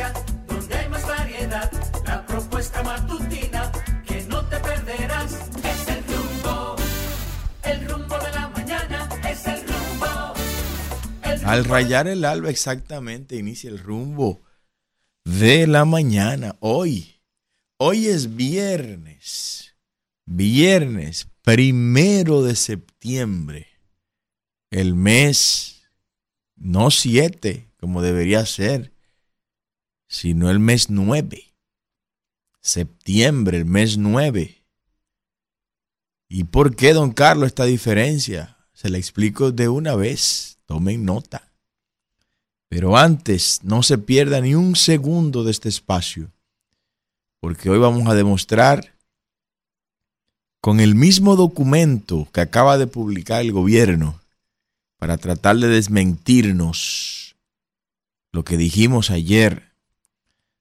frecuencia, donde hay más variedad. La propuesta matutina que no te perderás es el rumbo. El rumbo de la mañana es el rumbo. El Al rumbo rayar el alba exactamente inicia el rumbo de la mañana. Hoy, hoy es viernes, viernes primero de septiembre, el mes no siete como debería ser, sino el mes nueve. Septiembre, el mes nueve. ¿Y por qué, don Carlos, esta diferencia? Se la explico de una vez. Tomen nota. Pero antes, no se pierda ni un segundo de este espacio, porque hoy vamos a demostrar con el mismo documento que acaba de publicar el gobierno para tratar de desmentirnos lo que dijimos ayer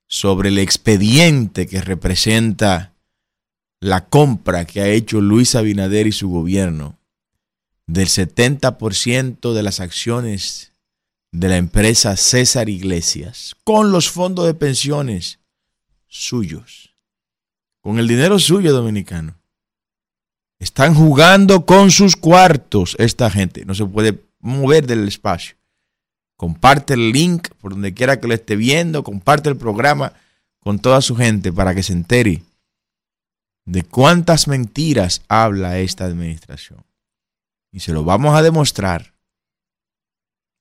sobre el expediente que representa la compra que ha hecho Luis Abinader y su gobierno del 70% de las acciones de la empresa César Iglesias con los fondos de pensiones suyos, con el dinero suyo dominicano. Están jugando con sus cuartos esta gente, no se puede mover del espacio. Comparte el link por donde quiera que lo esté viendo, comparte el programa con toda su gente para que se entere de cuántas mentiras habla esta administración. Y se lo vamos a demostrar.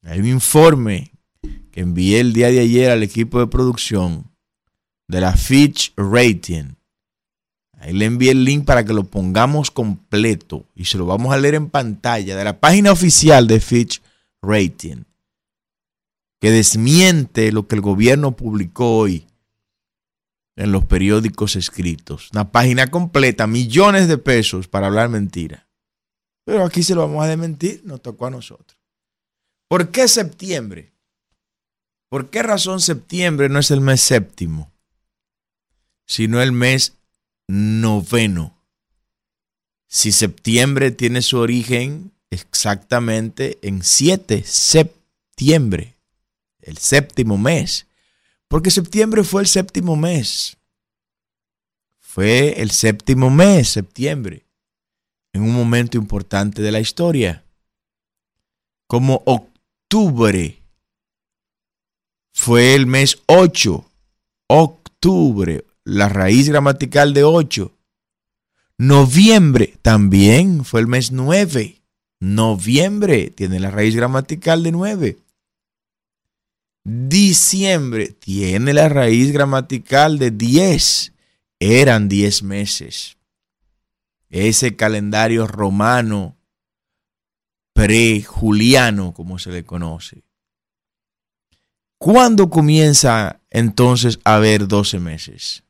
Hay un informe que envié el día de ayer al equipo de producción de la Fitch Rating. Ahí le envié el link para que lo pongamos completo y se lo vamos a leer en pantalla de la página oficial de Fitch Rating, que desmiente lo que el gobierno publicó hoy en los periódicos escritos. Una página completa, millones de pesos para hablar mentira. Pero aquí se lo vamos a desmentir, nos tocó a nosotros. ¿Por qué septiembre? ¿Por qué razón septiembre no es el mes séptimo, sino el mes noveno? Si septiembre tiene su origen exactamente en 7 septiembre, el séptimo mes, porque septiembre fue el séptimo mes. Fue el séptimo mes, septiembre, en un momento importante de la historia. Como octubre fue el mes 8. Octubre, la raíz gramatical de 8. Noviembre también fue el mes 9. Noviembre tiene la raíz gramatical de 9. Diciembre tiene la raíz gramatical de 10. Eran 10 meses. Ese calendario romano pre-juliano, como se le conoce. ¿Cuándo comienza entonces a haber 12 meses?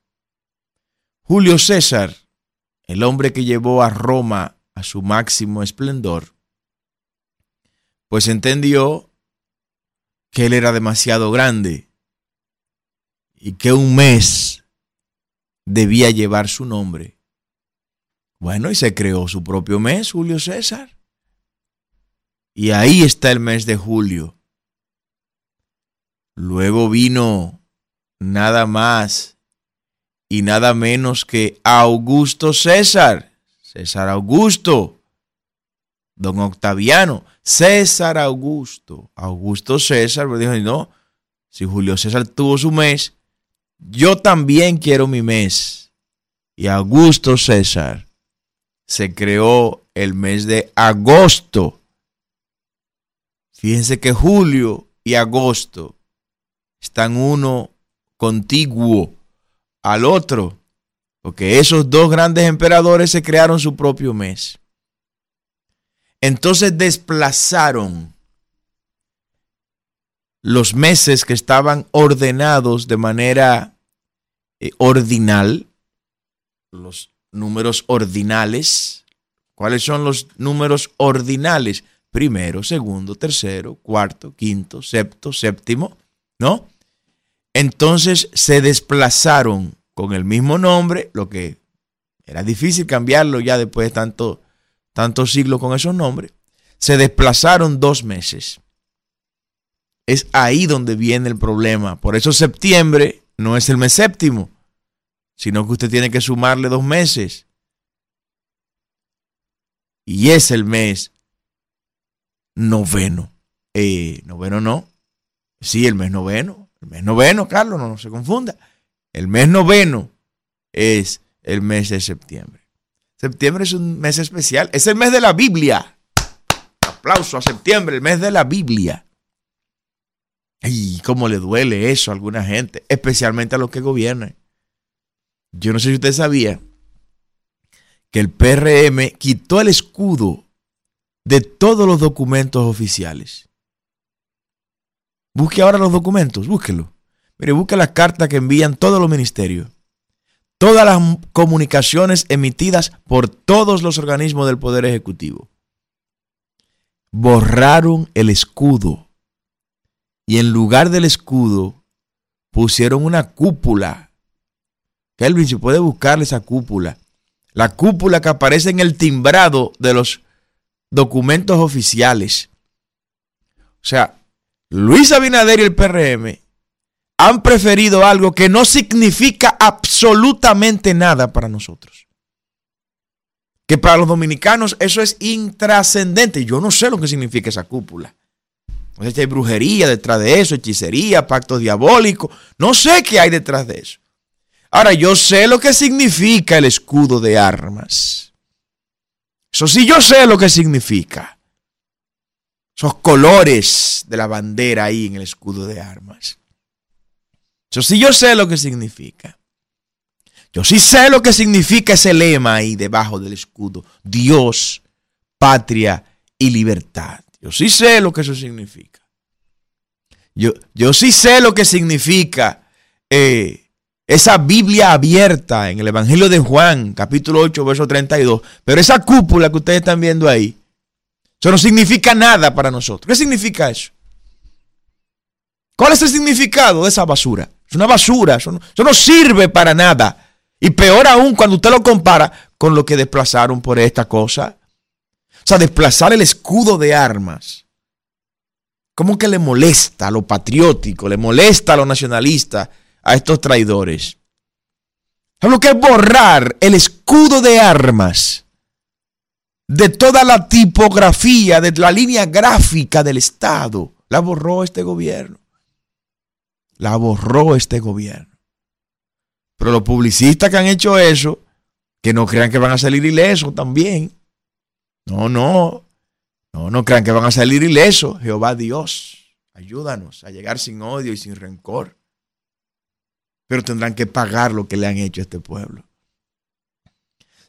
Julio César, el hombre que llevó a Roma a su máximo esplendor, pues entendió que él era demasiado grande y que un mes debía llevar su nombre. Bueno, y se creó su propio mes, Julio César. Y ahí está el mes de julio. Luego vino nada más y nada menos que Augusto César. César Augusto. Don Octaviano. César Augusto. Augusto César. Pero dijo, no, si Julio César tuvo su mes, yo también quiero mi mes. Y Augusto César se creó el mes de agosto. Fíjense que julio y agosto están uno contiguo al otro, porque esos dos grandes emperadores se crearon su propio mes. Entonces desplazaron los meses que estaban ordenados de manera eh, ordinal, los números ordinales. ¿Cuáles son los números ordinales? Primero, segundo, tercero, cuarto, quinto, sexto, séptimo, ¿no? Entonces se desplazaron con el mismo nombre, lo que era difícil cambiarlo ya después de tanto, tantos siglos con esos nombres. Se desplazaron dos meses. Es ahí donde viene el problema. Por eso septiembre no es el mes séptimo, sino que usted tiene que sumarle dos meses. Y es el mes noveno. Eh, noveno no. Sí, el mes noveno. El mes noveno, Carlos, no, no se confunda. El mes noveno es el mes de septiembre. Septiembre es un mes especial. Es el mes de la Biblia. Aplauso a septiembre, el mes de la Biblia. Y cómo le duele eso a alguna gente, especialmente a los que gobiernan. Yo no sé si usted sabía que el PRM quitó el escudo de todos los documentos oficiales. Busque ahora los documentos, búsquelo. Mire, busque las cartas que envían todos los ministerios. Todas las comunicaciones emitidas por todos los organismos del Poder Ejecutivo. Borraron el escudo. Y en lugar del escudo pusieron una cúpula. Kelvin, si puede buscarle esa cúpula. La cúpula que aparece en el timbrado de los documentos oficiales. O sea, Luis Abinader y el PRM han preferido algo que no significa absolutamente nada para nosotros. Que para los dominicanos eso es intrascendente. Yo no sé lo que significa esa cúpula. Sé si hay brujería detrás de eso, hechicería, pacto diabólico. No sé qué hay detrás de eso. Ahora, yo sé lo que significa el escudo de armas. Eso sí, yo sé lo que significa. Esos colores de la bandera ahí en el escudo de armas. Eso sí, yo sé lo que significa. Yo sí sé lo que significa ese lema ahí debajo del escudo. Dios, patria y libertad. Yo sí sé lo que eso significa. Yo, yo sí sé lo que significa eh, esa Biblia abierta en el Evangelio de Juan, capítulo 8, verso 32. Pero esa cúpula que ustedes están viendo ahí, eso no significa nada para nosotros. ¿Qué significa eso? ¿Cuál es el significado de esa basura? Es una basura, eso no, eso no sirve para nada. Y peor aún cuando usted lo compara con lo que desplazaron por esta cosa. O sea, desplazar el escudo de armas. ¿Cómo que le molesta a lo patriótico, le molesta a lo nacionalista? a estos traidores. Lo que es borrar el escudo de armas de toda la tipografía, de la línea gráfica del Estado. La borró este gobierno. La borró este gobierno. Pero los publicistas que han hecho eso, que no crean que van a salir ilesos también. No, no. No, no crean que van a salir ilesos. Jehová Dios, ayúdanos a llegar sin odio y sin rencor pero tendrán que pagar lo que le han hecho a este pueblo.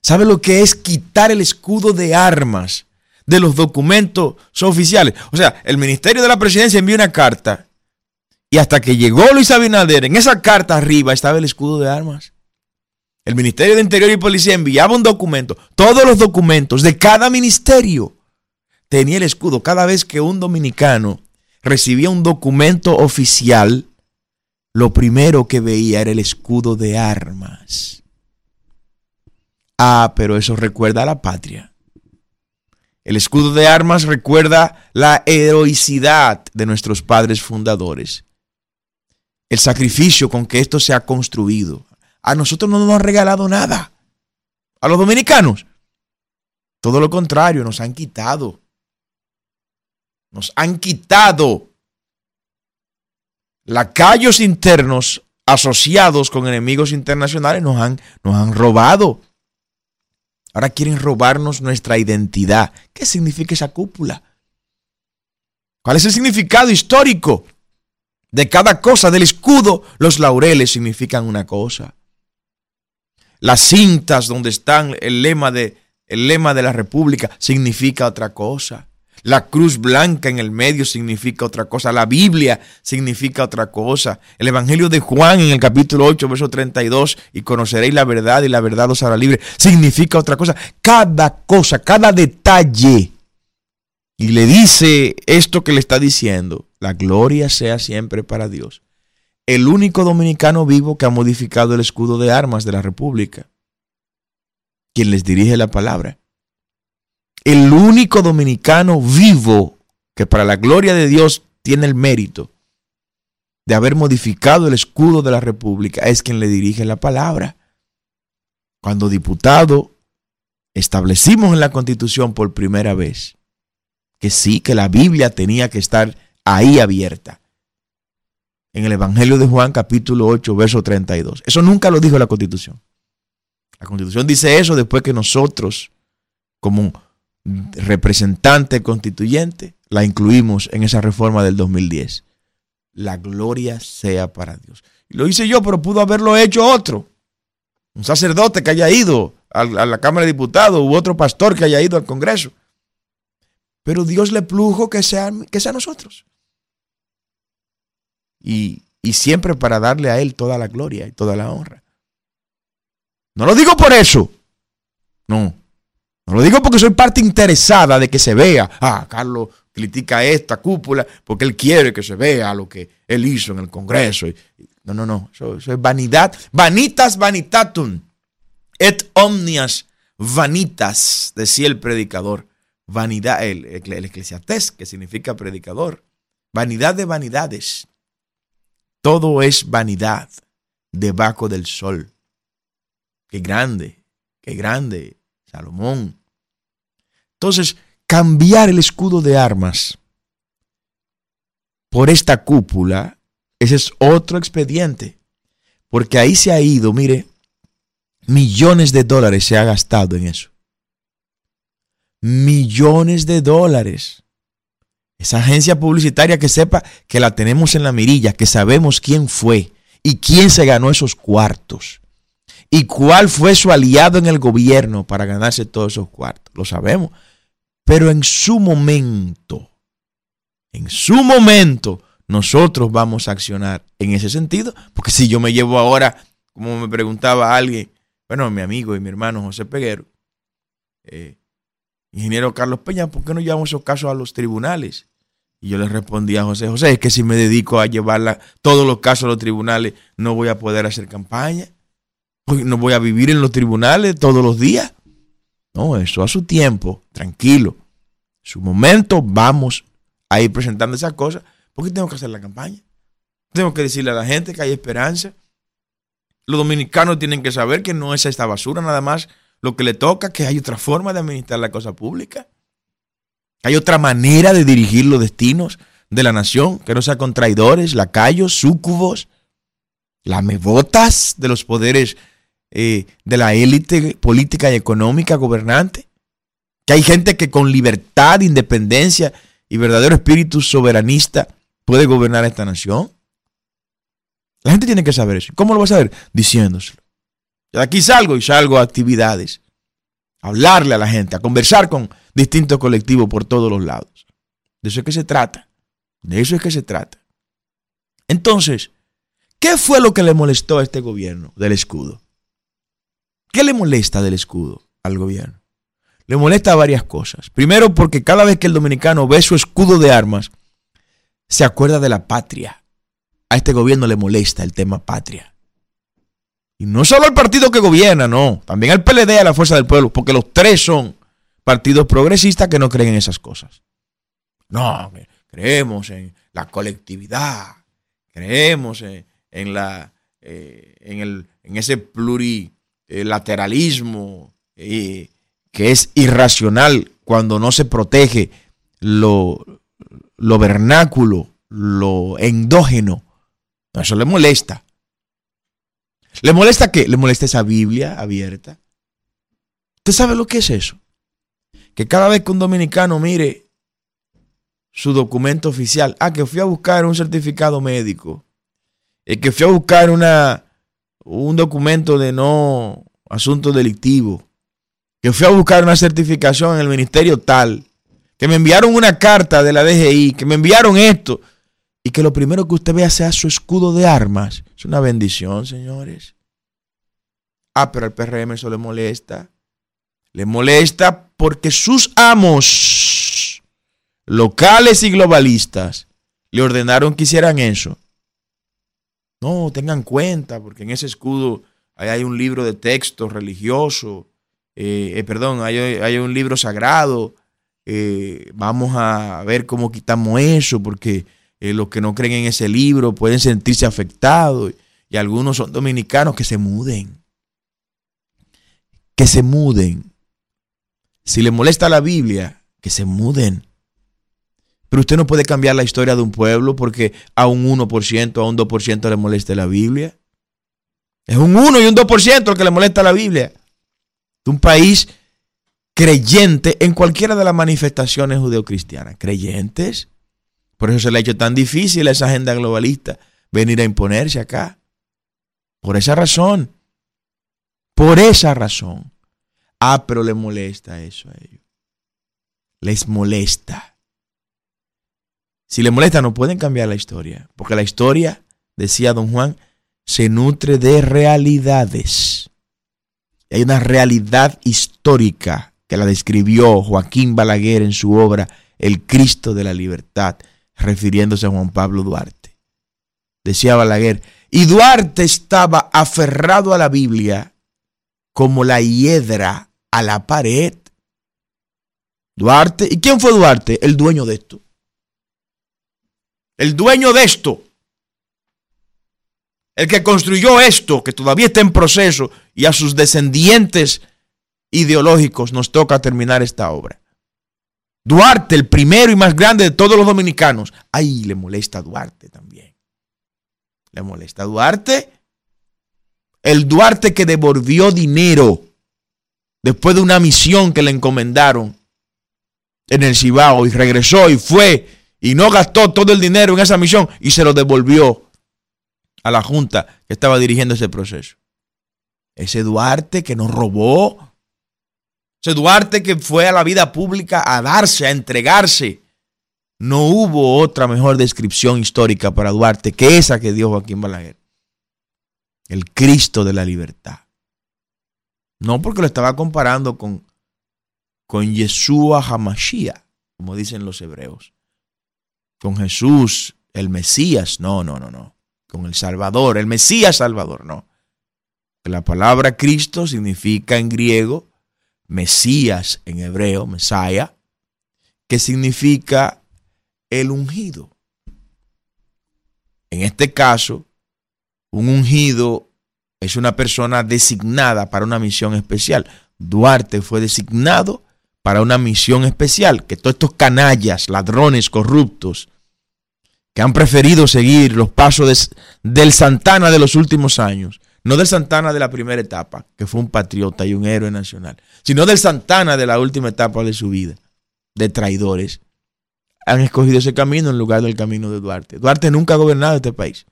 ¿Sabe lo que es quitar el escudo de armas de los documentos oficiales? O sea, el Ministerio de la Presidencia envió una carta y hasta que llegó Luis Abinader, en esa carta arriba estaba el escudo de armas. El Ministerio de Interior y Policía enviaba un documento, todos los documentos de cada ministerio tenía el escudo. Cada vez que un dominicano recibía un documento oficial, lo primero que veía era el escudo de armas. Ah, pero eso recuerda a la patria. El escudo de armas recuerda la heroicidad de nuestros padres fundadores. El sacrificio con que esto se ha construido. A nosotros no nos han regalado nada. A los dominicanos. Todo lo contrario, nos han quitado. Nos han quitado lacayos internos asociados con enemigos internacionales nos han, nos han robado. Ahora quieren robarnos nuestra identidad. ¿Qué significa esa cúpula? ¿Cuál es el significado histórico de cada cosa? Del escudo, los laureles significan una cosa. Las cintas donde están el lema de, el lema de la República significa otra cosa. La cruz blanca en el medio significa otra cosa. La Biblia significa otra cosa. El Evangelio de Juan en el capítulo 8, verso 32, y conoceréis la verdad y la verdad os hará libre, significa otra cosa. Cada cosa, cada detalle. Y le dice esto que le está diciendo. La gloria sea siempre para Dios. El único dominicano vivo que ha modificado el escudo de armas de la República. Quien les dirige la palabra el único dominicano vivo que para la gloria de Dios tiene el mérito de haber modificado el escudo de la República es quien le dirige la palabra. Cuando diputado establecimos en la Constitución por primera vez que sí, que la Biblia tenía que estar ahí abierta. En el Evangelio de Juan capítulo 8, verso 32. Eso nunca lo dijo la Constitución. La Constitución dice eso después que nosotros, como representante constituyente, la incluimos en esa reforma del 2010. La gloria sea para Dios. Lo hice yo, pero pudo haberlo hecho otro. Un sacerdote que haya ido a la Cámara de Diputados u otro pastor que haya ido al Congreso. Pero Dios le plujo que sea, que sea nosotros. Y, y siempre para darle a Él toda la gloria y toda la honra. No lo digo por eso. No. No lo digo porque soy parte interesada de que se vea. Ah, Carlos critica esta cúpula porque él quiere que se vea lo que él hizo en el Congreso. No, no, no. Eso, es vanidad. Vanitas vanitatum. Et omnias vanitas, decía el predicador. Vanidad, el, el eclesiastés, que significa predicador. Vanidad de vanidades. Todo es vanidad debajo del sol. Qué grande, qué grande, Salomón. Entonces, cambiar el escudo de armas por esta cúpula, ese es otro expediente. Porque ahí se ha ido, mire, millones de dólares se ha gastado en eso. Millones de dólares. Esa agencia publicitaria que sepa que la tenemos en la mirilla, que sabemos quién fue y quién se ganó esos cuartos y cuál fue su aliado en el gobierno para ganarse todos esos cuartos. Lo sabemos. Pero en su momento, en su momento, nosotros vamos a accionar en ese sentido. Porque si yo me llevo ahora, como me preguntaba alguien, bueno, mi amigo y mi hermano José Peguero, eh, ingeniero Carlos Peña, ¿por qué no llevamos esos casos a los tribunales? Y yo le respondí a José, José, es que si me dedico a llevar todos los casos a los tribunales, no voy a poder hacer campaña no voy a vivir en los tribunales todos los días. No, eso a su tiempo, tranquilo. su momento vamos a ir presentando esas cosas porque tengo que hacer la campaña. Tengo que decirle a la gente que hay esperanza. Los dominicanos tienen que saber que no es esta basura nada más lo que le toca, que hay otra forma de administrar la cosa pública. Hay otra manera de dirigir los destinos de la nación, que no sea con traidores, lacayos, súcubos, lamebotas de los poderes eh, de la élite política y económica gobernante. Que hay gente que con libertad, independencia y verdadero espíritu soberanista puede gobernar esta nación. La gente tiene que saber eso. ¿Cómo lo va a saber? Diciéndoselo. De aquí salgo y salgo a actividades. A hablarle a la gente, a conversar con distintos colectivos por todos los lados. De eso es que se trata. De eso es que se trata. Entonces, ¿qué fue lo que le molestó a este gobierno del escudo? ¿Qué le molesta del escudo al gobierno? Le molesta varias cosas. Primero, porque cada vez que el dominicano ve su escudo de armas, se acuerda de la patria. A este gobierno le molesta el tema patria. Y no solo al partido que gobierna, no. También al PLD, a la Fuerza del Pueblo, porque los tres son partidos progresistas que no creen en esas cosas. No, creemos en la colectividad, creemos en, la, eh, en, el, en ese pluri lateralismo, eh, que es irracional cuando no se protege lo, lo vernáculo, lo endógeno. Eso le molesta. ¿Le molesta qué? Le molesta esa Biblia abierta. ¿Usted sabe lo que es eso? Que cada vez que un dominicano mire su documento oficial, ah, que fui a buscar un certificado médico, y que fui a buscar una, un documento de no asunto delictivo, que fui a buscar una certificación en el ministerio tal, que me enviaron una carta de la DGI, que me enviaron esto, y que lo primero que usted vea sea su escudo de armas. Es una bendición, señores. Ah, pero al PRM eso le molesta. Le molesta porque sus amos, locales y globalistas, le ordenaron que hicieran eso. No, tengan cuenta, porque en ese escudo hay un libro de texto religioso, eh, eh, perdón, hay, un libro sagrado. Eh, vamos a ver cómo quitamos eso, porque eh, los que no creen en ese libro pueden sentirse afectados y algunos son dominicanos que se muden. Que se muden. Si les molesta la Biblia, que se muden. Pero usted no puede cambiar la historia de un pueblo porque a un 1%, a un 2% le moleste la Biblia. Es un 1 y un 2% el que le molesta la Biblia. De un país creyente en cualquiera de las manifestaciones judeocristianas. Creyentes. Por eso se le ha hecho tan difícil a esa agenda globalista venir a imponerse acá. Por esa razón. Por esa razón. Ah, pero le molesta eso a ellos. Les molesta. Si les molesta, no pueden cambiar la historia. Porque la historia, decía don Juan, se nutre de realidades. Hay una realidad histórica que la describió Joaquín Balaguer en su obra El Cristo de la Libertad, refiriéndose a Juan Pablo Duarte. Decía Balaguer, y Duarte estaba aferrado a la Biblia como la hiedra a la pared. Duarte, ¿y quién fue Duarte? El dueño de esto. El dueño de esto el que construyó esto, que todavía está en proceso, y a sus descendientes ideológicos nos toca terminar esta obra. Duarte, el primero y más grande de todos los dominicanos. Ay, le molesta a Duarte también. ¿Le molesta a Duarte? El Duarte que devolvió dinero después de una misión que le encomendaron en el Cibao y regresó y fue y no gastó todo el dinero en esa misión y se lo devolvió a la Junta que estaba dirigiendo ese proceso. Ese Duarte que nos robó, Duarte que fue a la vida pública a darse, a entregarse. No hubo otra mejor descripción histórica para Duarte que esa que dio Joaquín Balaguer. El Cristo de la libertad. No porque lo estaba comparando con, con Yeshua Hamashiach, como dicen los hebreos. Con Jesús, el Mesías. No, no, no, no con el Salvador, el Mesías Salvador, no. La palabra Cristo significa en griego Mesías en hebreo, Mesaya, que significa el ungido. En este caso, un ungido es una persona designada para una misión especial. Duarte fue designado para una misión especial, que todos estos canallas, ladrones, corruptos, que han preferido seguir los pasos del Santana de los últimos años, no del Santana de la primera etapa, que fue un patriota y un héroe nacional, sino del Santana de la última etapa de su vida, de traidores, han escogido ese camino en lugar del camino de Duarte. Duarte nunca ha gobernado este país.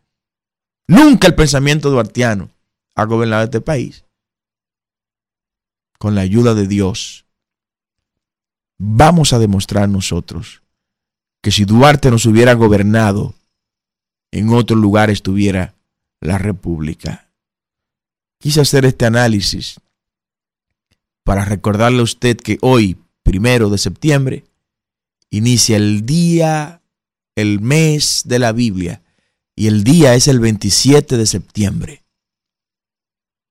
Nunca el pensamiento duartiano ha gobernado este país. Con la ayuda de Dios, vamos a demostrar nosotros que si Duarte nos hubiera gobernado, en otro lugar estuviera la República. Quise hacer este análisis para recordarle a usted que hoy, primero de septiembre, inicia el día, el mes de la Biblia, y el día es el 27 de septiembre.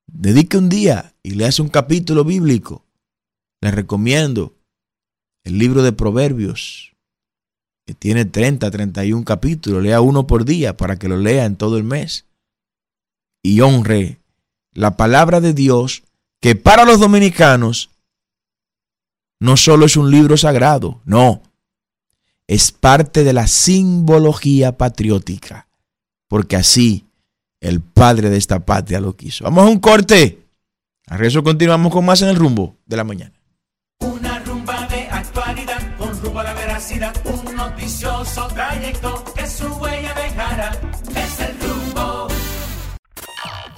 Dedique un día y leas un capítulo bíblico. Le recomiendo el libro de Proverbios, que tiene 30, 31 capítulos, lea uno por día para que lo lea en todo el mes. Y honre la palabra de Dios, que para los dominicanos no solo es un libro sagrado, no, es parte de la simbología patriótica, porque así el padre de esta patria lo quiso. Vamos a un corte. A eso continuamos con más en el rumbo de la mañana. Una rumba de actualidad con rumbo a la veracidad noticioso trayecto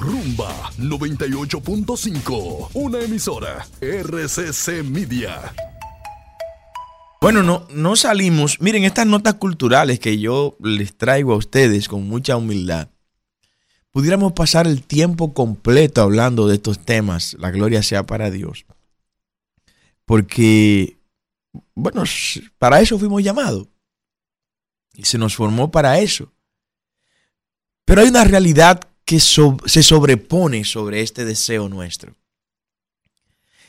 Rumba 98.5, una emisora RCC Media. Bueno, no, no salimos. Miren, estas notas culturales que yo les traigo a ustedes con mucha humildad. Pudiéramos pasar el tiempo completo hablando de estos temas. La gloria sea para Dios. Porque, bueno, para eso fuimos llamados. Y se nos formó para eso. Pero hay una realidad que se sobrepone sobre este deseo nuestro.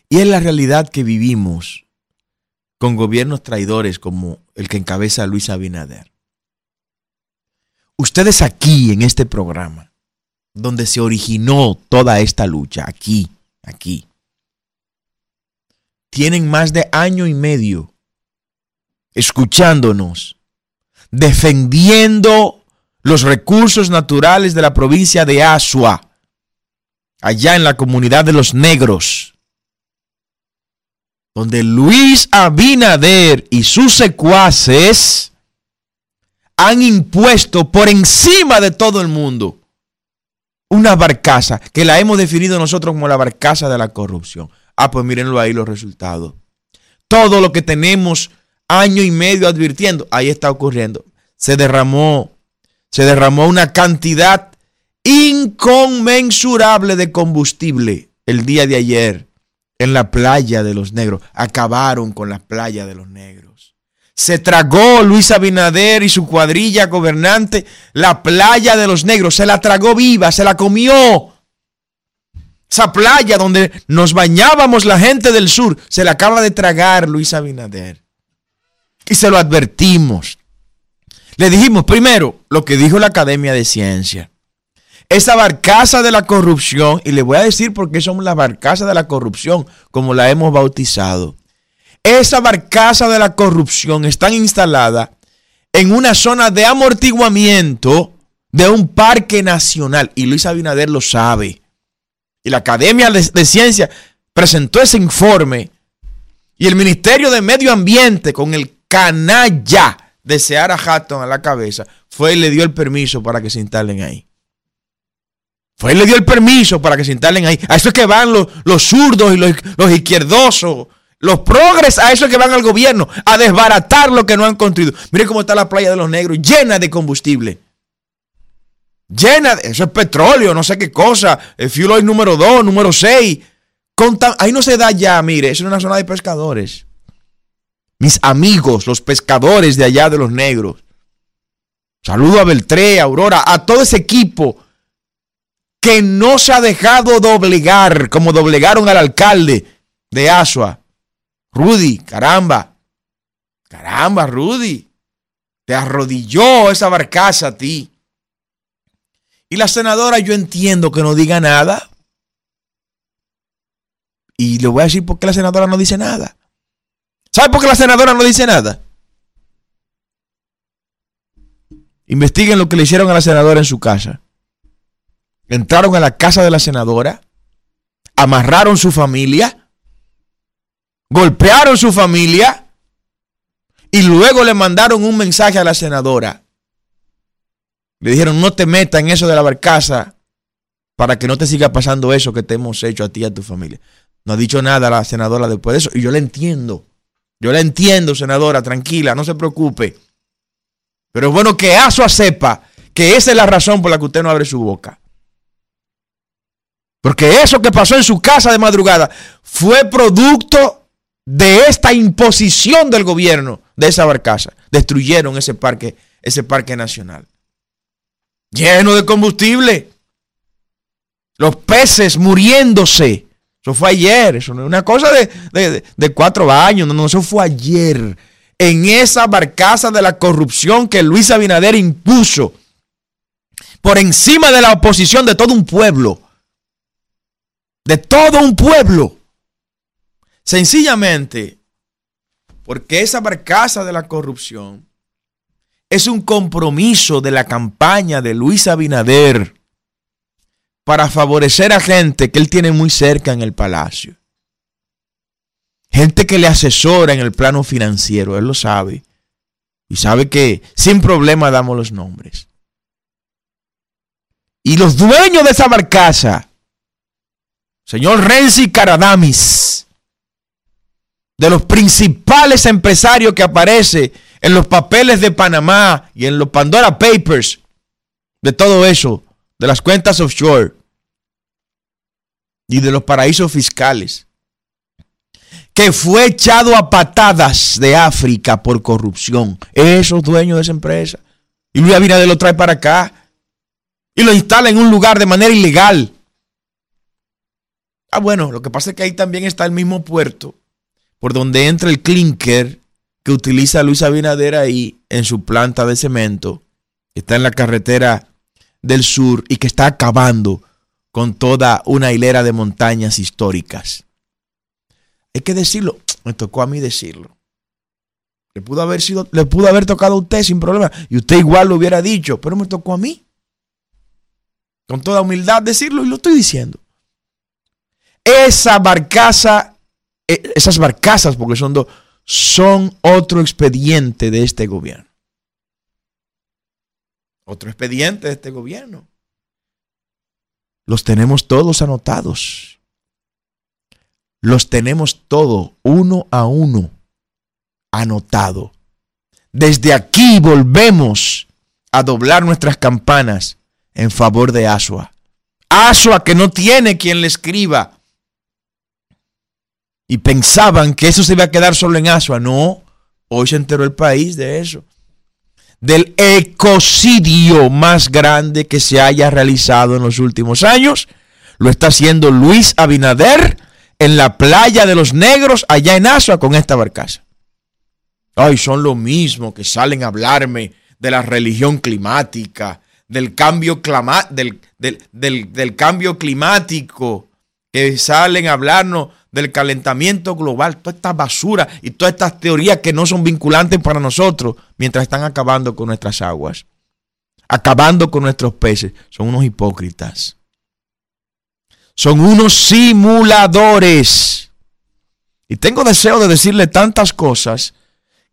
Y es la realidad que vivimos con gobiernos traidores como el que encabeza Luis Abinader. ustedes aquí en este programa, donde se originó toda esta lucha, aquí, aquí, tienen más de año y medio escuchándonos, defendiendo los recursos naturales de la provincia de Asua, allá en la comunidad de los negros, donde Luis Abinader y sus secuaces han impuesto por encima de todo el mundo una barcaza que la hemos definido nosotros como la barcaza de la corrupción. Ah, pues mírenlo ahí los resultados. Todo lo que tenemos año y medio advirtiendo, ahí está ocurriendo. Se derramó, se derramó una cantidad inconmensurable de combustible el día de ayer en la playa de los negros. Acabaron con la playa de los negros. Se tragó Luis Abinader y su cuadrilla gobernante la playa de los negros. Se la tragó viva, se la comió. Esa playa donde nos bañábamos la gente del sur, se la acaba de tragar Luis Abinader. Y se lo advertimos. Le dijimos primero lo que dijo la Academia de Ciencia esa barcaza de la corrupción, y le voy a decir por qué somos la barcaza de la corrupción, como la hemos bautizado. Esa barcaza de la corrupción está instalada en una zona de amortiguamiento de un parque nacional, y Luis Abinader lo sabe. Y la Academia de, de Ciencia presentó ese informe, y el Ministerio de Medio Ambiente, con el canalla de Seara Hatton a la cabeza, fue y le dio el permiso para que se instalen ahí. Fue le dio el permiso para que se instalen ahí. A eso es que van los, los zurdos y los, los, izquierdosos. Los progres, a eso es que van al gobierno. A desbaratar lo que no han construido. Miren cómo está la playa de los negros, llena de combustible. Llena de. Eso es petróleo, no sé qué cosa. El fuel oil número 2, número 6. ahí no se da ya, mire, es una zona de pescadores. Mis amigos, los pescadores de allá de los negros. Saludo a Beltré, a Aurora, a todo ese equipo que no se ha dejado doblegar como doblegaron al alcalde de Asua. Rudy, caramba. Caramba, Rudy. Te arrodilló esa barcaza a ti. Y la senadora yo entiendo que no diga nada. Y le voy a decir por qué la senadora no dice nada. ¿Sabe por qué la senadora no dice nada? Investiguen lo que le hicieron a la senadora en su casa entraron a la casa de la senadora, amarraron su familia, golpearon su familia y luego le mandaron un mensaje a la senadora. Le dijeron, no te metas en eso de la barcaza para que no te siga pasando eso que te hemos hecho a ti y a tu familia. No ha dicho nada la senadora después de eso y yo la entiendo. Yo la entiendo, senadora, tranquila, no se preocupe. Pero es bueno que Asua sepa que esa es la razón por la que usted no abre su boca. Porque eso que pasó en su casa de madrugada fue producto de esta imposición del gobierno de esa barcaza. Destruyeron ese parque, ese parque nacional. Lleno de combustible. Los peces muriéndose. Eso fue ayer. Eso no es una cosa de, de cuatro años. No, no, eso fue ayer. En esa barcaza de la corrupción que Luis Abinader impuso. Por encima de la oposición de todo un pueblo de todo un pueblo. Sencillamente porque esa barcaza de la corrupción es un compromiso de la campaña de Luis Abinader para favorecer a gente que él tiene muy cerca en el palacio. Gente que le asesora en el plano financiero, él lo sabe. Y sabe que sin problema damos los nombres. Y los dueños de esa barcaza señor Renzi Caradamis, de los principales empresarios que aparece en los papeles de Panamá y en los Pandora Papers, de todo eso, de las cuentas offshore y de los paraísos fiscales, que fue echado a patadas de África por corrupción. Esos dueños de esa empresa. Y Luis Abinader lo trae para acá y lo instala en un lugar de manera ilegal. Ah, bueno, lo que pasa es que ahí también está el mismo puerto por donde entra el clinker que utiliza Luis Abinader ahí en su planta de cemento que está en la carretera del sur y que está acabando con toda una hilera de montañas históricas. Hay que decirlo, me tocó a mí decirlo. Le pudo haber sido, le pudo haber tocado a usted sin problema y usted igual lo hubiera dicho, pero me tocó a mí. Con toda humildad decirlo y lo estoy diciendo. Esa barcaza, e, esas barcazas, porque son dos, son otro expediente de este gobierno. Otro expediente de este gobierno. Los tenemos todos anotados. Los tenemos todos, uno a uno, anotado. Desde aquí volvemos a doblar nuestras campanas en favor de Asua. Asua que no tiene quien le escriba. Y pensaban que eso se iba a quedar solo en Asua. No, hoy se enteró el país de eso. Del ecocidio más grande que se haya realizado en los últimos años. Lo está haciendo Luis Abinader en la playa de los negros allá en Asua con esta barcaza. Ay, son lo mismo que salen a hablarme de la religión climática, del cambio, del, del, cambio climático, que salen a hablarnos del calentamiento global, toda esta basura y todas estas teorías que no son vinculantes para nosotros, mientras están acabando con nuestras aguas, acabando con nuestros peces, son unos hipócritas. Son unos simuladores. Y tengo deseo de decirle tantas cosas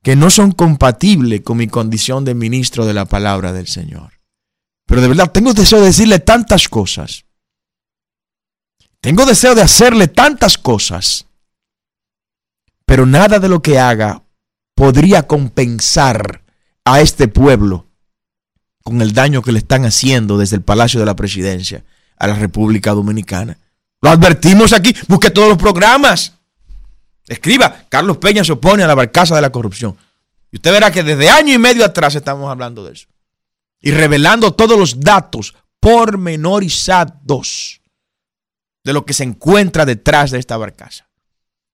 que no son compatibles con mi condición de ministro de la palabra del Señor. Pero de verdad, tengo deseo de decirle tantas cosas. Tengo deseo de hacerle tantas cosas. Pero nada de lo que haga podría compensar a este pueblo con el daño que le están haciendo desde el Palacio de la Presidencia a la República Dominicana. Lo advertimos aquí, busque todos los programas. Escriba, Carlos Peña se opone a la barcaza de la corrupción. Y usted verá que desde año y medio atrás estamos hablando de eso y revelando todos los datos pormenorizados de lo que se encuentra detrás de esta barcaza.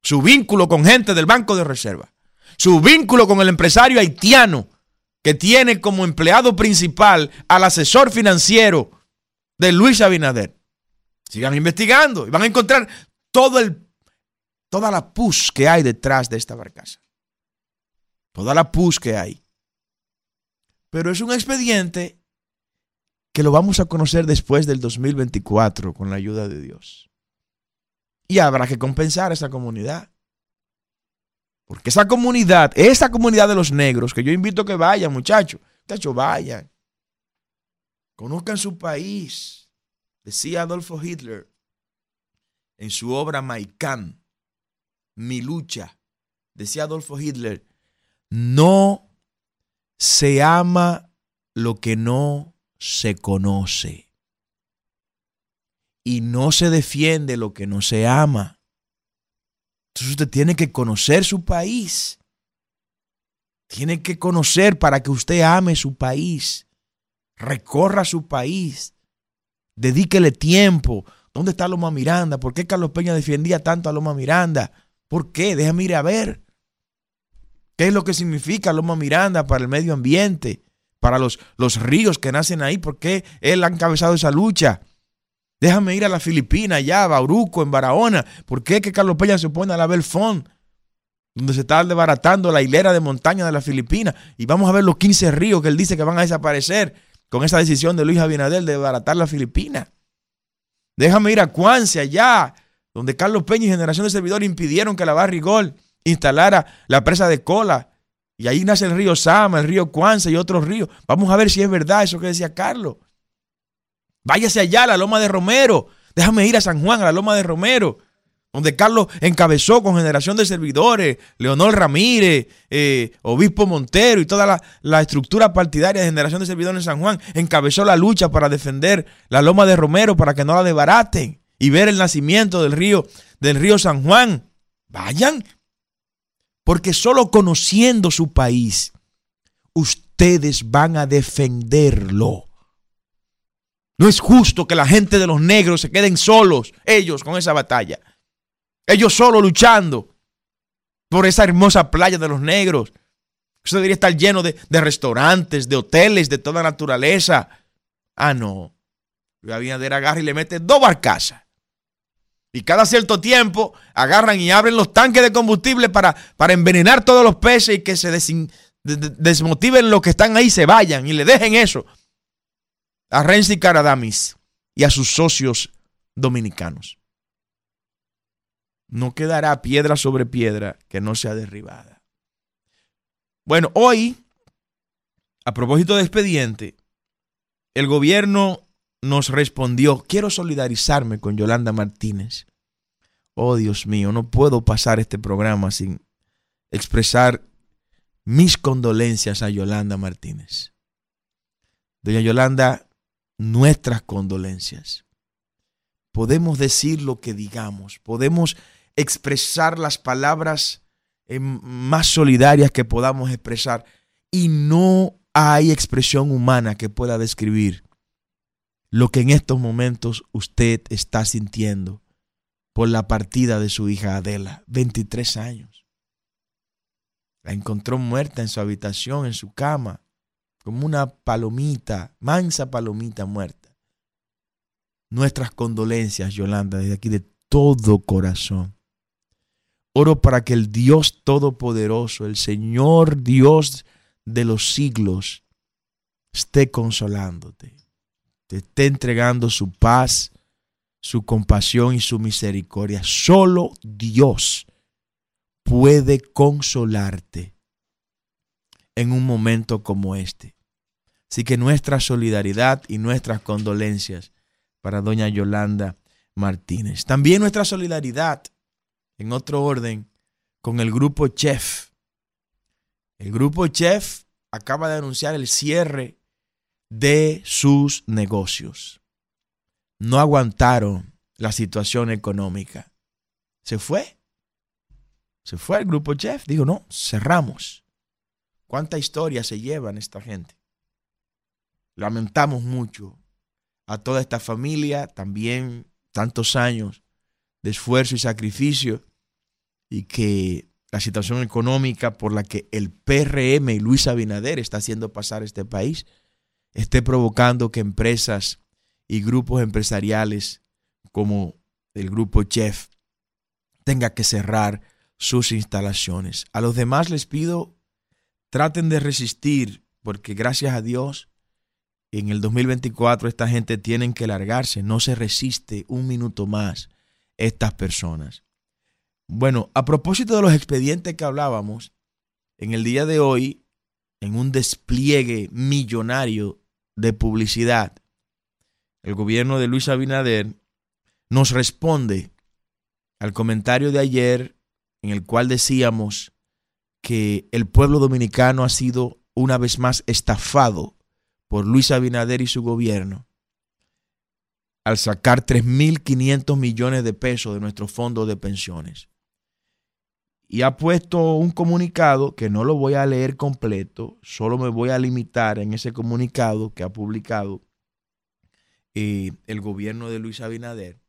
Su vínculo con gente del Banco de Reserva. Su vínculo con el empresario haitiano que tiene como empleado principal al asesor financiero de Luis Abinader. Sigan investigando y van a encontrar todo el, toda la pus que hay detrás de esta barcaza. Toda la pus que hay. Pero es un expediente que lo vamos a conocer después del 2024 con la ayuda de Dios. Y habrá que compensar a esa comunidad. Porque esa comunidad, esa comunidad de los negros, que yo invito a que vayan, muchachos, muchachos, vayan. Conozcan su país. Decía Adolfo Hitler en su obra Maikán, Mi lucha. Decía Adolfo Hitler, no se ama lo que no se conoce. Y no se defiende lo que no se ama. Entonces usted tiene que conocer su país. Tiene que conocer para que usted ame su país. Recorra su país. Dedíquele tiempo. ¿Dónde está Loma Miranda? ¿Por qué Carlos Peña defendía tanto a Loma Miranda? ¿Por qué? Déjame ir a ver. ¿Qué es lo que significa Loma Miranda para el medio ambiente? Para los, los ríos que nacen ahí. ¿Por qué él ha encabezado esa lucha? Déjame ir a la Filipina, allá, a Bauruco, en Barahona. ¿Por qué que Carlos Peña se opone a la Belfont? Donde se está desbaratando la hilera de montaña de la Filipina. Y vamos a ver los 15 ríos que él dice que van a desaparecer con esa decisión de Luis Abinader de desbaratar la Filipina. Déjame ir a Cuance, allá, donde Carlos Peña y Generación de Servidores impidieron que la Barrigol instalara la presa de cola. Y ahí nace el río Sama, el río Cuanza y otros ríos. Vamos a ver si es verdad eso que decía Carlos. Váyase allá a la Loma de Romero. Déjame ir a San Juan, a la Loma de Romero, donde Carlos encabezó con generación de servidores, Leonor Ramírez, eh, Obispo Montero y toda la, la, estructura partidaria de generación de servidores en San Juan, encabezó la lucha para defender la Loma de Romero para que no la desbaraten y ver el nacimiento del río, del río San Juan. Vayan, porque solo conociendo su país, ustedes van a defenderlo. No es justo que la gente de los negros se queden solos, ellos con esa batalla. Ellos solo luchando por esa hermosa playa de los negros. Eso debería estar lleno de, de restaurantes, de hoteles, de toda naturaleza. Ah, no. Abinader agarra y le mete dos barcazas. Y cada cierto tiempo agarran y abren los tanques de combustible para, para envenenar todos los peces y que se desmotiven los que están ahí, se vayan y le dejen eso a Renzi Caradamis y a sus socios dominicanos. No quedará piedra sobre piedra que no sea derribada. Bueno, hoy, a propósito de expediente, el gobierno nos respondió, quiero solidarizarme con Yolanda Martínez. Oh, Dios mío, no puedo pasar este programa sin expresar mis condolencias a Yolanda Martínez. Doña Yolanda, nuestras condolencias. Podemos decir lo que digamos, podemos expresar las palabras más solidarias que podamos expresar y no hay expresión humana que pueda describir lo que en estos momentos usted está sintiendo por la partida de su hija Adela, 23 años. La encontró muerta en su habitación, en su cama, como una palomita, mansa palomita muerta. Nuestras condolencias, Yolanda, desde aquí de todo corazón. Oro para que el Dios Todopoderoso, el Señor Dios de los siglos, esté consolándote, te esté entregando su paz, su compasión y su misericordia. Solo Dios puede consolarte en un momento como este. Así que nuestra solidaridad y nuestras condolencias para doña Yolanda Martínez. También nuestra solidaridad, en otro orden, con el grupo Chef. El grupo Chef acaba de anunciar el cierre de sus negocios. No aguantaron la situación económica. Se fue. Se fue el grupo Chef. Dijo, no, cerramos. ¿Cuánta historia se llevan esta gente? Lamentamos mucho a toda esta familia, también tantos años de esfuerzo y sacrificio, y que la situación económica por la que el PRM y Luis Abinader está haciendo pasar este país esté provocando que empresas y grupos empresariales como el grupo Chef tenga que cerrar sus instalaciones. A los demás les pido, traten de resistir, porque gracias a Dios, en el 2024 esta gente tienen que largarse, no se resiste un minuto más estas personas. Bueno, a propósito de los expedientes que hablábamos, en el día de hoy, en un despliegue millonario de publicidad, el gobierno de Luis Abinader nos responde al comentario de ayer en el cual decíamos que el pueblo dominicano ha sido una vez más estafado por Luis Abinader y su gobierno al sacar 3.500 millones de pesos de nuestro fondo de pensiones. Y ha puesto un comunicado que no lo voy a leer completo, solo me voy a limitar en ese comunicado que ha publicado eh, el gobierno de Luis Abinader,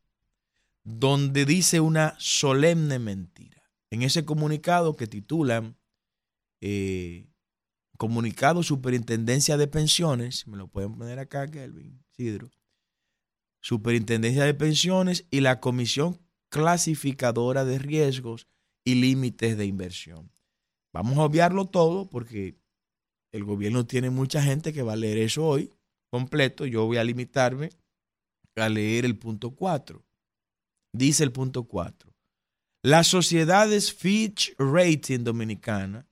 donde dice una solemne mentira. En ese comunicado que titulan eh, Comunicado Superintendencia de Pensiones, me lo pueden poner acá, Kelvin, Sidro. Superintendencia de Pensiones y la Comisión Clasificadora de Riesgos y Límites de Inversión. Vamos a obviarlo todo porque el gobierno tiene mucha gente que va a leer eso hoy completo. Yo voy a limitarme a leer el punto 4. Dice el punto 4. Las sociedades Fitch Rating Dominicana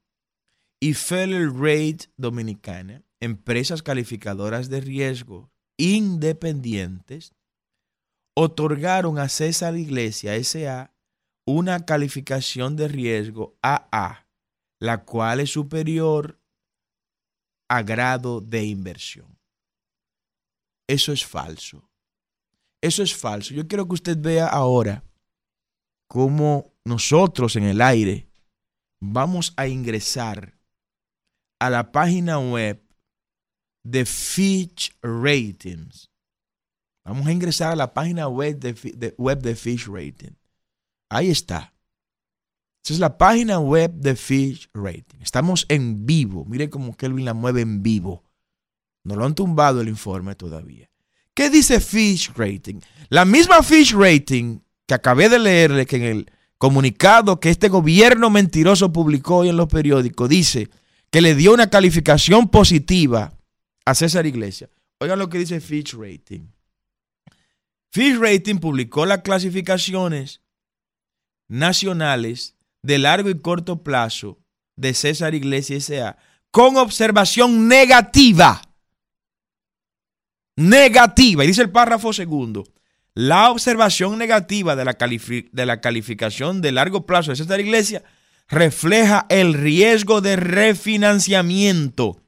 y Feller Rate Dominicana, empresas calificadoras de riesgo independientes, otorgaron a César Iglesia S.A. una calificación de riesgo AA, la cual es superior a grado de inversión. Eso es falso. Eso es falso. Yo quiero que usted vea ahora cómo nosotros en el aire vamos a ingresar a la página web de Fitch Ratings. Vamos a ingresar a la página web de, de, Fitch Rating. Ahí está. Esa es la página web de Fish Rating. Estamos en vivo. Mire cómo Kelvin la mueve en vivo. No lo han tumbado el informe todavía. ¿Qué dice Fish Rating? La misma Fish Rating que acabé de leerle que en el comunicado que este gobierno mentiroso publicó hoy en los periódicos dice que le dio una calificación positiva a César Iglesias. Oigan lo que dice Fitch Rating. Fitch Rating publicó las clasificaciones nacionales de largo y corto plazo de César Iglesias S.A. con observación negativa. Negativa. Y dice el párrafo segundo. La observación negativa de la, de la calificación de largo plazo de César Iglesias refleja el riesgo de refinanciamiento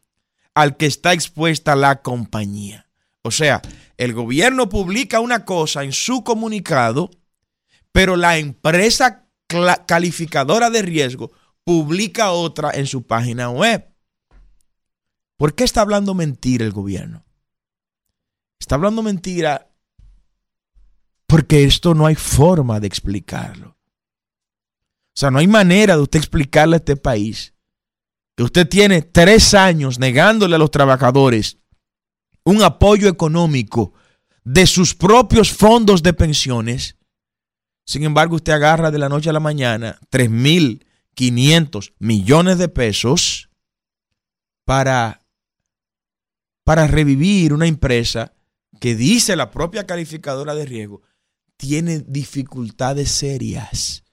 al que está expuesta la compañía. O sea, el gobierno publica una cosa en su comunicado, pero la empresa calificadora de riesgo publica otra en su página web. ¿Por qué está hablando mentira el gobierno? Está hablando mentira porque esto no hay forma de explicarlo. O sea, no hay manera de usted explicarle a este país que usted tiene tres años negándole a los trabajadores un apoyo económico de sus propios fondos de pensiones. Sin embargo, usted agarra de la noche a la mañana 3.500 millones de pesos para, para revivir una empresa que dice la propia calificadora de riesgo tiene dificultades serias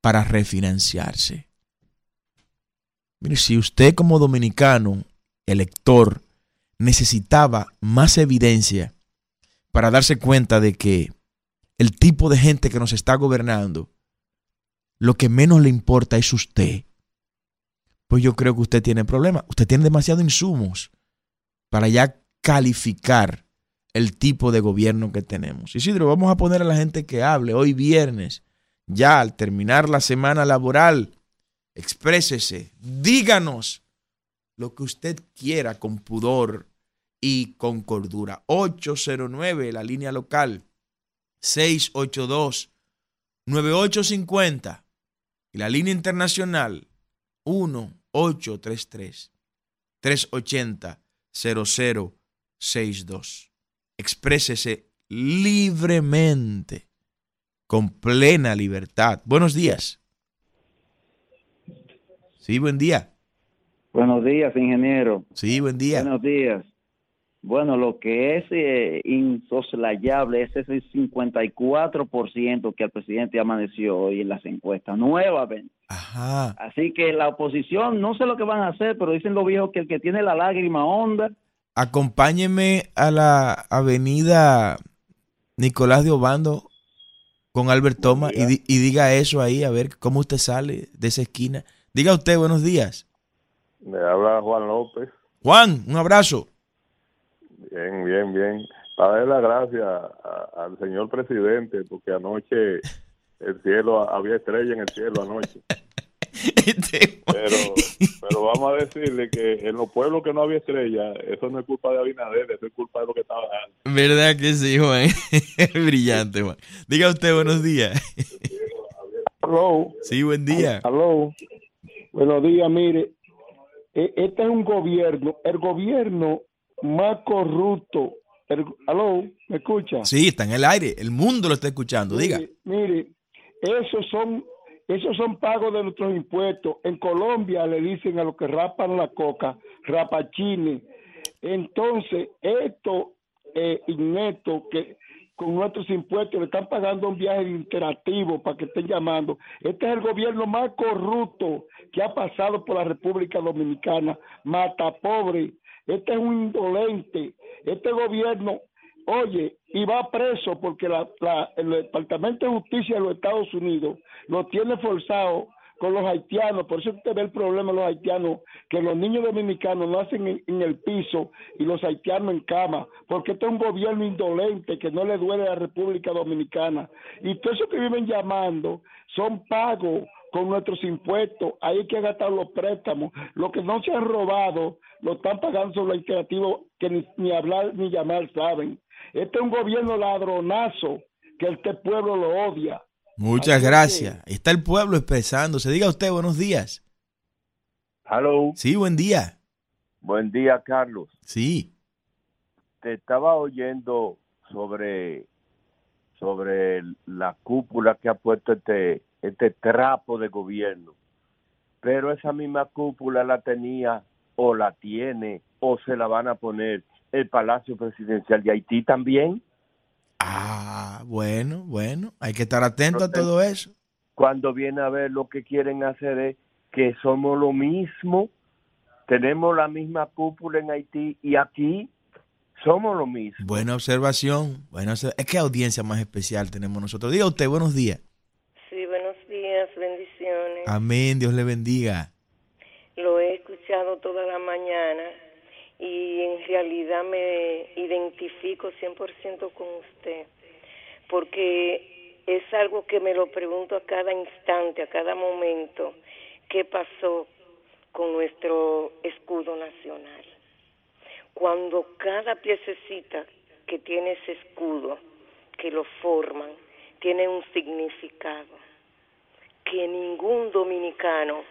para refinanciarse. Mire, si usted como dominicano, elector, necesitaba más evidencia para darse cuenta de que el tipo de gente que nos está gobernando, lo que menos le importa es usted, pues yo creo que usted tiene problemas. Usted tiene demasiados insumos para ya calificar el tipo de gobierno que tenemos. Isidro, vamos a poner a la gente que hable hoy viernes, ya al terminar la semana laboral. Exprésese, díganos lo que usted quiera con pudor y con cordura. 809, la línea local, 682-9850 y la línea internacional, 1833 380 0062 exprésese libremente, con plena libertad. Buenos días. Sí, buen día. Buenos días, ingeniero. Sí, buen día. Buenos días. Bueno, lo que es eh, insoslayable es ese 54% que el presidente amaneció hoy en las encuestas, nuevamente. Ajá. Así que la oposición, no sé lo que van a hacer, pero dicen los viejos que el que tiene la lágrima honda acompáñeme a la avenida Nicolás de Obando con Albert Thomas y, diga eso ahí, a ver cómo usted sale de esa esquina. Diga usted, buenos días. Me habla Juan López. Juan, un abrazo. Bien, bien, bien. Para darle las gracias al señor presidente, porque anoche el cielo, había estrella en el cielo anoche. Pero, pero vamos a decirle que en los pueblos que no había estrella, eso no es culpa de Abinader, eso es culpa de lo que estaba. ¿Verdad que sí, Juan? Es brillante, Juan. Diga usted buenos días. Hello. Sí, buen día. Hello. Buenos días, mire. E, este es un gobierno, el gobierno más corrupto. ¿Aló? ¿Me escucha? Sí, está en el aire. El mundo lo está escuchando. Diga. Mire, esos son esos son pagos de nuestros impuestos. En Colombia le dicen a los que rapan la coca, rapachines. Entonces, esto eh, que con nuestros impuestos le están pagando un viaje interactivo para que estén llamando. Este es el gobierno más corrupto que ha pasado por la República Dominicana. Mata pobre. Este es un indolente. Este gobierno oye, y va preso porque el Departamento de Justicia de los Estados Unidos lo tiene forzado con los haitianos, por eso usted ve el problema de los haitianos, que los niños dominicanos nacen en, en, el piso y los haitianos en cama, porque este es un gobierno indolente que no le duele a la República Dominicana. Y todo eso que viven llamando son pagos con nuestros impuestos, ahí hay que gastar los préstamos, lo que no se han robado lo están pagando sobre los interactivos que ni, ni hablar ni llamar saben. Este es un gobierno ladronazo que este pueblo lo odia. Muchas gracias. Está el pueblo expresándose. Diga usted, buenos días. Hello. Sí, buen día. Buen día, Carlos. Sí. Te estaba oyendo sobre sobre la cúpula que ha puesto este este trapo de gobierno. Pero esa misma cúpula la tenía o la tiene o se la van a poner el Palacio Presidencial de Haití también. Ah, bueno, bueno, hay que estar atento a todo eso. Cuando viene a ver lo que quieren hacer es que somos lo mismo, tenemos la misma cúpula en Haití y aquí somos lo mismo. Buena observación. Bueno, es que audiencia más especial tenemos nosotros. Diga usted, buenos días. Bendiciones. Amén, Dios le bendiga. Lo he escuchado toda la mañana y en realidad me identifico 100% con usted, porque es algo que me lo pregunto a cada instante, a cada momento, qué pasó con nuestro escudo nacional. Cuando cada piececita que tiene ese escudo, que lo forman, tiene un significado, que ningún dominicano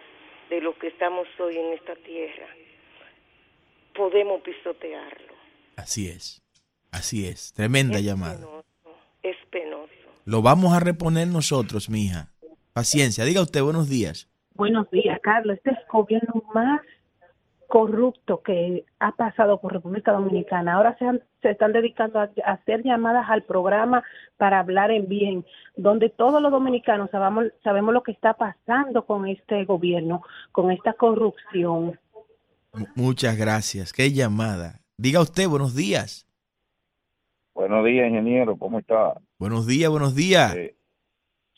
de los que estamos hoy en esta tierra podemos pisotearlo. Así es, así es. Tremenda es llamada. Penoso, es penoso. Lo vamos a reponer nosotros, mija. Paciencia. Diga usted, buenos días. Buenos días, Carlos. Este es gobierno más corrupto que ha pasado por República Dominicana. Ahora se, han- se están dedicando a, a hacer llamadas al programa para hablar en bien, donde todos los dominicanos sabemos, sabemos lo que está pasando con este gobierno, con esta corrupción. Muchas gracias. Qué llamada. Diga usted, buenos días. Buenos días, ingeniero, ¿cómo está? Buenos días, buenos días. Eh,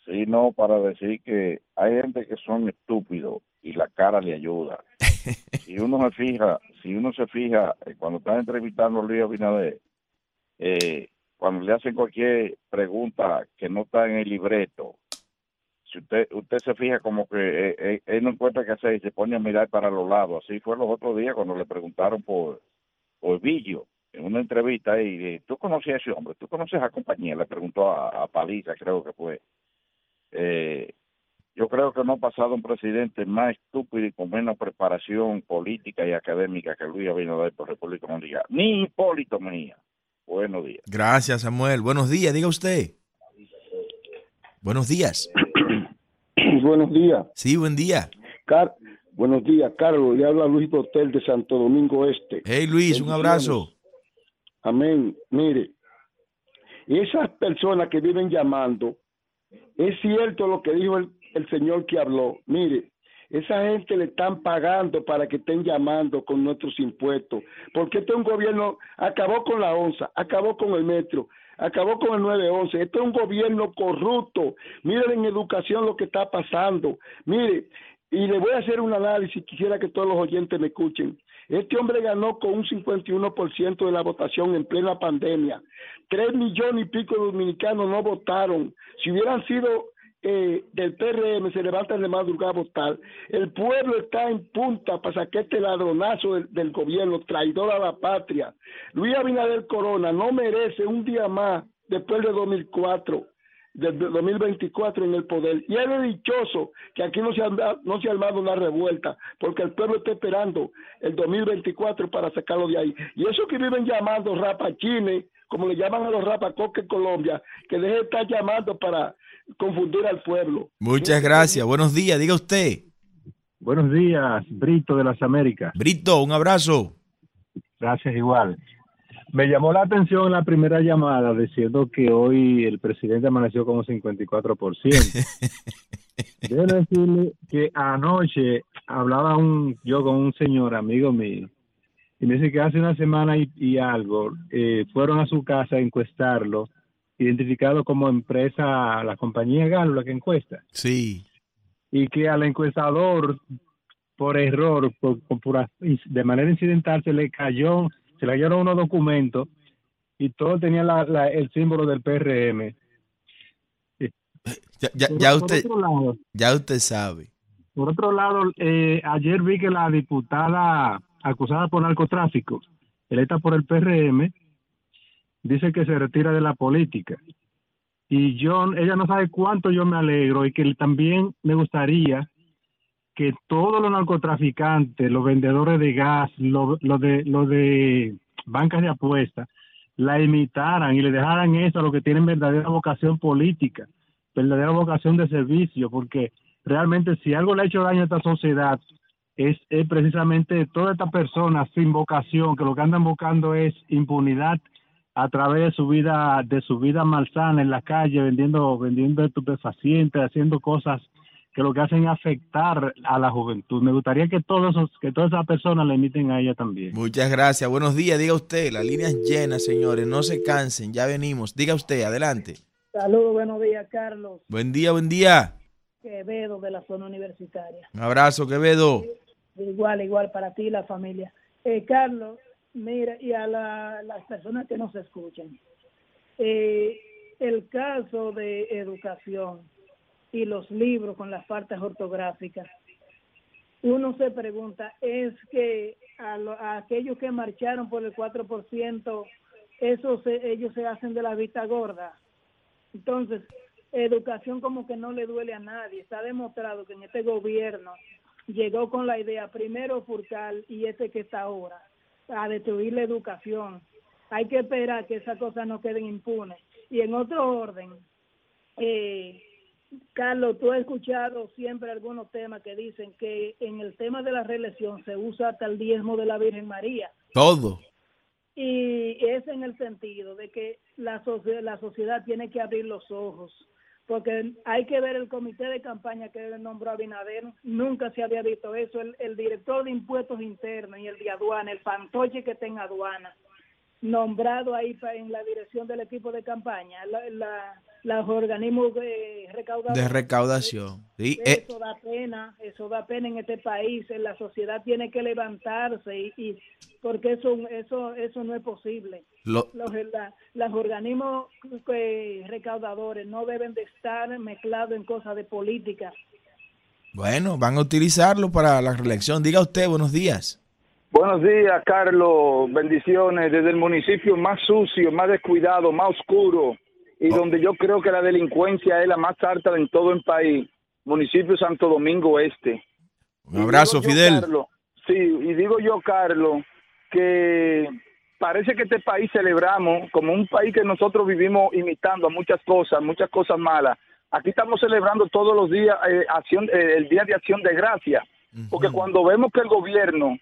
sí, no, para decir que hay gente que son estúpidos y la cara le ayuda. Si uno se fija, si uno se fija, eh, cuando están entrevistando a Luis Abinader, eh, cuando le hacen cualquier pregunta que no está en el libreto, si usted usted se fija como que eh, él no encuentra qué hacer y se pone a mirar para los lados. Así fue los otros días cuando le preguntaron por, por Villo en una entrevista y tú conoces a ese hombre, tú conoces a compañía, le preguntó a, a Paliza, creo que fue. Eh, yo creo que no ha pasado un presidente más estúpido y con menos preparación política y académica que Luis Abinader por República Dominicana. Ni Hipólito Mejía. Buenos días. Gracias, Samuel. Buenos días, diga usted. Buenos días. Buenos días. Sí, buen día. Car- Buenos días, Carlos. Le habla Luis Botel de Santo Domingo Este. Hey, Luis, un abrazo. Amén. Mire, esas personas que viven llamando, es cierto lo que dijo el, el señor que habló. Mire, esa gente le están pagando para que estén llamando con nuestros impuestos. Porque este es un gobierno, acabó con la onza, acabó con el metro, acabó con el 911. Este es un gobierno corrupto. Miren en educación lo que está pasando. Mire, y le voy a hacer un análisis, quisiera que todos los oyentes me escuchen. Este hombre ganó con un 51% de la votación en plena pandemia. Tres millones y pico de dominicanos no votaron. Si hubieran sido eh, del PRM, se levantan de madrugada a votar. El pueblo está en punta para sacar este ladronazo del, gobierno, traidor a la patria. Luis Abinader Corona no merece un día más después de 2004 del 2024 en el poder. Y es dichoso que aquí no se, ha, no se ha armado una revuelta, porque el pueblo está esperando el 2024 para sacarlo de ahí. Y eso que viven llamando rapachines, como le llaman a los rapacoques en Colombia, que deje de estar llamando para confundir al pueblo. Muchas gracias. Buenos días, diga usted. Buenos días, Brito de las Américas. Brito, un abrazo. Gracias igual. Me llamó la atención la primera llamada diciendo que hoy el presidente amaneció como 54%. Debo decirle que anoche hablaba un, yo con un señor amigo mío y me dice que hace una semana y, y algo eh, fueron a su casa a encuestarlo, identificado como empresa, la compañía Galo, la que encuesta. Sí. Y que al encuestador, por error, por, por pura- de manera incidental, se le cayó, se le cayeron unos documentos y todo tenía la, la- el símbolo del PRM. Ya, ya, usted, lado, ya usted sabe. Por otro lado, eh, ayer vi que la diputada acusada por narcotráfico, electa por el PRM, dice que se retira de la política. Y yo, ella no sabe cuánto yo me alegro y que también me gustaría que todos los narcotraficantes, los vendedores de gas, los de, los de bancas de apuestas, la imitaran y le dejaran eso a los que tienen verdadera vocación política, verdadera vocación de servicio, porque realmente si algo le ha hecho daño a esta sociedad es, precisamente toda esta persona sin vocación, que lo que andan buscando es impunidad a través de su vida, de su vida malsana en la calle, vendiendo, vendiendo estupefacientes, haciendo cosas que lo que hacen es afectar a la juventud. Me gustaría que todos esos, que todas esas personas le emiten a ella también. Muchas gracias. Buenos días, diga usted, la línea es llena, señores, no se cansen, ya venimos. Diga usted, adelante. Saludos, buenos días, Carlos. Buen día, buen día. Quevedo de la zona universitaria. Un abrazo, Quevedo. Igual, igual para ti y la familia. Eh, Carlos, mira, y a las personas que nos escuchan, eh, el caso de educación y los libros con las faltas ortográficas, uno se pregunta, ¿es que a, aquellos que marcharon por el 4%, eso ellos se hacen de la vista gorda? Entonces, educación como que no le duele a nadie. Está demostrado que en este gobierno llegó con la idea, primero Furcal y este que está ahora, a destruir la educación. Hay que esperar que esas cosas no queden impunes. Y en otro orden, eh, Carlos, tú has escuchado siempre algunos temas que dicen que en el tema de la reelección se usa hasta el diezmo de la Virgen María. Todo. Y es en el sentido de que la, la sociedad tiene que abrir los ojos, porque hay que ver el comité de campaña que nombró Abinader, nunca se había visto eso, el, el director de impuestos internos y el de aduana, el fantoche que tenga aduana, nombrado ahí en la dirección del equipo de campaña, la, los organismos de recaudación. De recaudación. Sí, eh. eso da pena, eso da pena en este país. La sociedad tiene que levantarse y, porque eso eso eso no es posible. los, los organismos recaudadores no deben de estar mezclados en cosas de política. Bueno, van a utilizarlo para la reelección. Diga usted, buenos días. Buenos días, Carlos. Bendiciones desde el municipio más sucio, más descuidado, más oscuro y oh. donde yo creo que la delincuencia es la más alta en todo el país, municipio Santo Domingo Este. Un abrazo, Fidel. sí, y digo yo, Carlos, que parece que este país celebramos como un país que nosotros vivimos imitando a muchas cosas, muchas cosas malas. Aquí estamos celebrando todos los días eh, acción, eh, el Día de Acción de Gracia, porque cuando vemos que el gobierno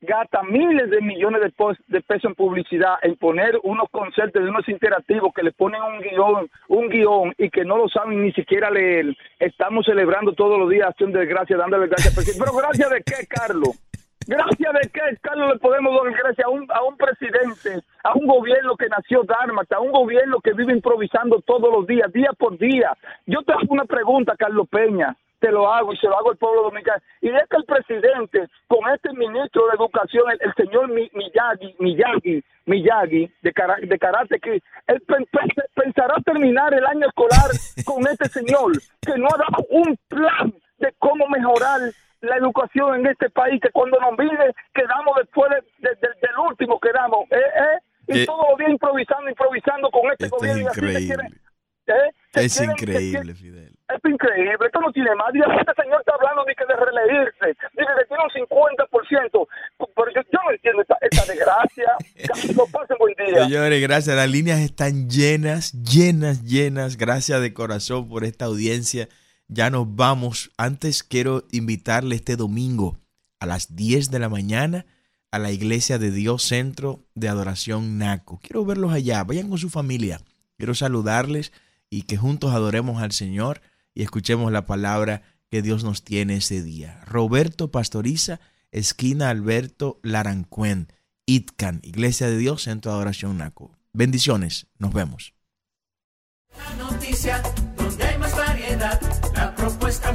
gasta miles de millones de, pesos en publicidad, en poner unos conceptos unos interactivos que le ponen un guion, un guion y que no lo saben ni siquiera leer. Estamos celebrando todos los días acción de gracias, dándole gracias. Pero gracias de qué, Carlos? Gracias de qué, Carlos, le podemos dar gracias a un, a un presidente, a un gobierno que nació dármata, a un gobierno que vive improvisando todos los días, día por día. Yo te hago una pregunta, Carlos Peña te lo hago y se lo hago al pueblo dominicano. Y es que el presidente, con este ministro de Educación, el, señor Miyagi, Miyagi, Miyagi, de, de Karate que él pensará terminar el año escolar con este señor, que no ha dado un plan de cómo mejorar la educación en este país, que cuando nos viene quedamos después del último quedamos, ¿eh? ¿eh? Y todo lo día improvisando, improvisando con este gobierno. Es increíble. ¿Eh? es increíble, Fidel es increíble, esto no tiene más. este señor está hablando de que de reelegirse, dice que tiene un 50%. Pero yo, no entiendo esta, desgracia. no pasen buen día. Señores, gracias. Las líneas están llenas, llenas, llenas. Gracias de corazón por esta audiencia. Ya nos vamos. Antes quiero invitarle este domingo a las 10 de la mañana a la Iglesia de Dios Centro de Adoración NACO. Quiero verlos allá. Vayan con su familia. Quiero saludarles y que juntos adoremos al Señor y escuchemos la palabra que Dios nos tiene ese día. Roberto Pastoriza, esquina Alberto Larancuén, Itcan, Iglesia de Dios, Centro de Adoración Naco. Bendiciones, nos vemos. La noticia, donde hay más variedad, la propuesta